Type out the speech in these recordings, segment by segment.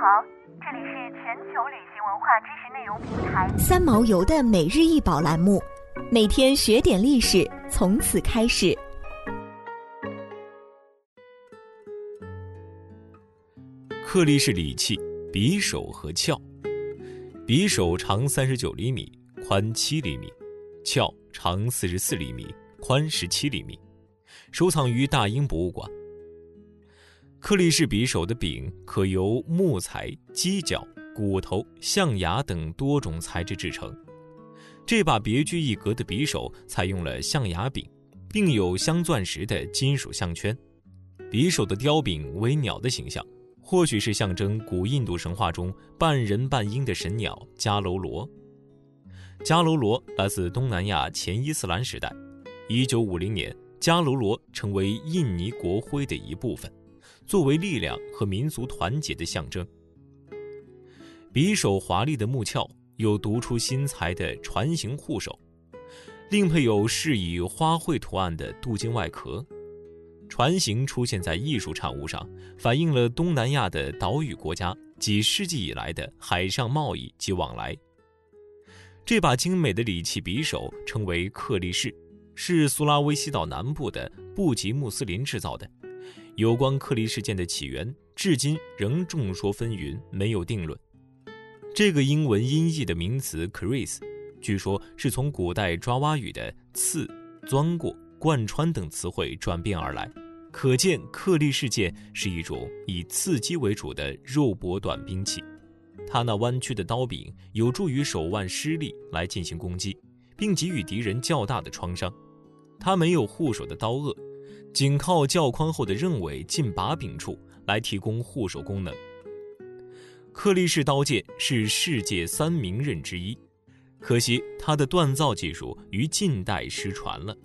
好，这里是全球旅行文化知识内容平台三毛游的每日一宝栏目，每天学点历史，从此开始。克力式礼器匕首和鞘，匕首长三十九厘米，宽七厘米，鞘长四十四厘米，宽十七厘米，收藏于大英博物馆。克力士匕首的柄可由木材、犄角、骨头、象牙等多种材质制成。这把别具一格的匕首采用了象牙柄，并有镶钻石的金属项圈。匕首的雕柄为鸟的形象，或许是象征古印度神话中半人半鹰的神鸟迦楼罗。迦楼罗来自东南亚前伊斯兰时代。1950年，迦楼罗成为印尼国徽的一部分。作为力量和民族团结的象征，匕首华丽的木鞘有独出心裁的船形护手，另配有饰以花卉图案的镀金外壳。船形出现在艺术产物上，反映了东南亚的岛屿国家几世纪以来的海上贸易及往来。这把精美的礼器匕首称为克力士，是苏拉威西岛南部的布吉穆斯林制造的。有关克利事件的起源，至今仍众说纷纭，没有定论。这个英文音译的名词 “Chris”，据说是从古代抓哇语的“刺”“钻过”“贯穿”等词汇转变而来，可见克利事件是一种以刺击为主的肉搏短兵器。它那弯曲的刀柄有助于手腕施力来进行攻击，并给予敌人较大的创伤。它没有护手的刀锷。仅靠较宽厚的刃尾近把柄处来提供护手功能。克力士刀剑是世界三名刃之一，可惜它的锻造技术于近代失传了，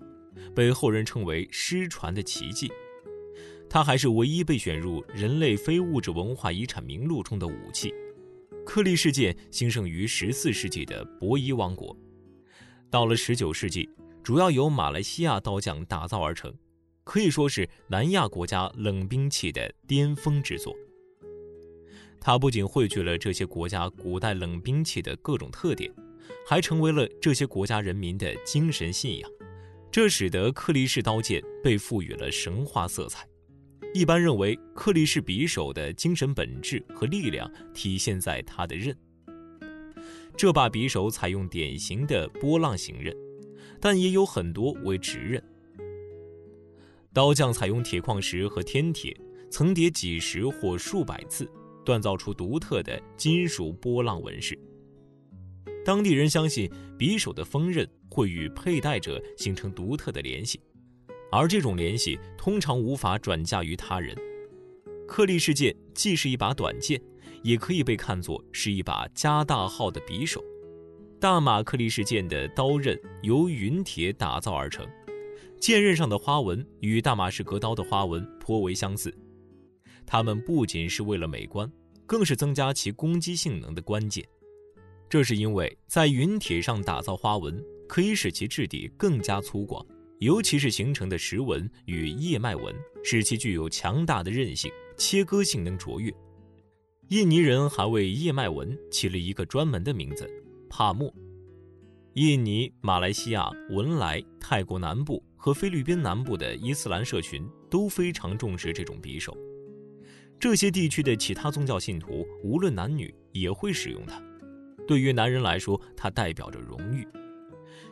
被后人称为失传的奇迹。它还是唯一被选入人类非物质文化遗产名录中的武器。克力士剑兴盛于十四世纪的博夷王国，到了十九世纪，主要由马来西亚刀匠打造而成。可以说是南亚国家冷兵器的巅峰之作。它不仅汇聚了这些国家古代冷兵器的各种特点，还成为了这些国家人民的精神信仰。这使得克利士刀剑被赋予了神话色彩。一般认为，克利士匕首的精神本质和力量体现在它的刃。这把匕首采用典型的波浪形刃，但也有很多为直刃。刀匠采用铁矿石和天铁层叠几十或数百次，锻造出独特的金属波浪纹饰。当地人相信，匕首的锋刃会与佩戴者形成独特的联系，而这种联系通常无法转嫁于他人。克利士剑既是一把短剑，也可以被看作是一把加大号的匕首。大马克利士剑的刀刃由云铁打造而成。剑刃上的花纹与大马士革刀的花纹颇为相似，它们不仅是为了美观，更是增加其攻击性能的关键。这是因为在云铁上打造花纹，可以使其质地更加粗犷，尤其是形成的石纹与叶脉纹，使其具有强大的韧性，切割性能卓越。印尼人还为叶脉纹起了一个专门的名字——帕莫。印尼、马来西亚、文莱、泰国南部。和菲律宾南部的伊斯兰社群都非常重视这种匕首，这些地区的其他宗教信徒无论男女也会使用它。对于男人来说，它代表着荣誉；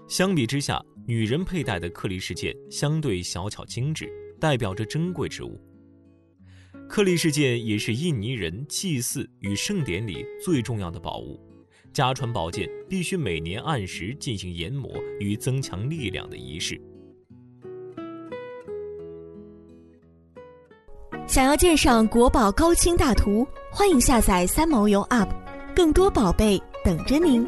相比之下，女人佩戴的克力士剑相对小巧精致，代表着珍贵之物。克力士剑也是印尼人祭祀与盛典里最重要的宝物，家传宝剑必须每年按时进行研磨与增强力量的仪式。想要鉴赏国宝高清大图，欢迎下载三毛游 App，更多宝贝等着您。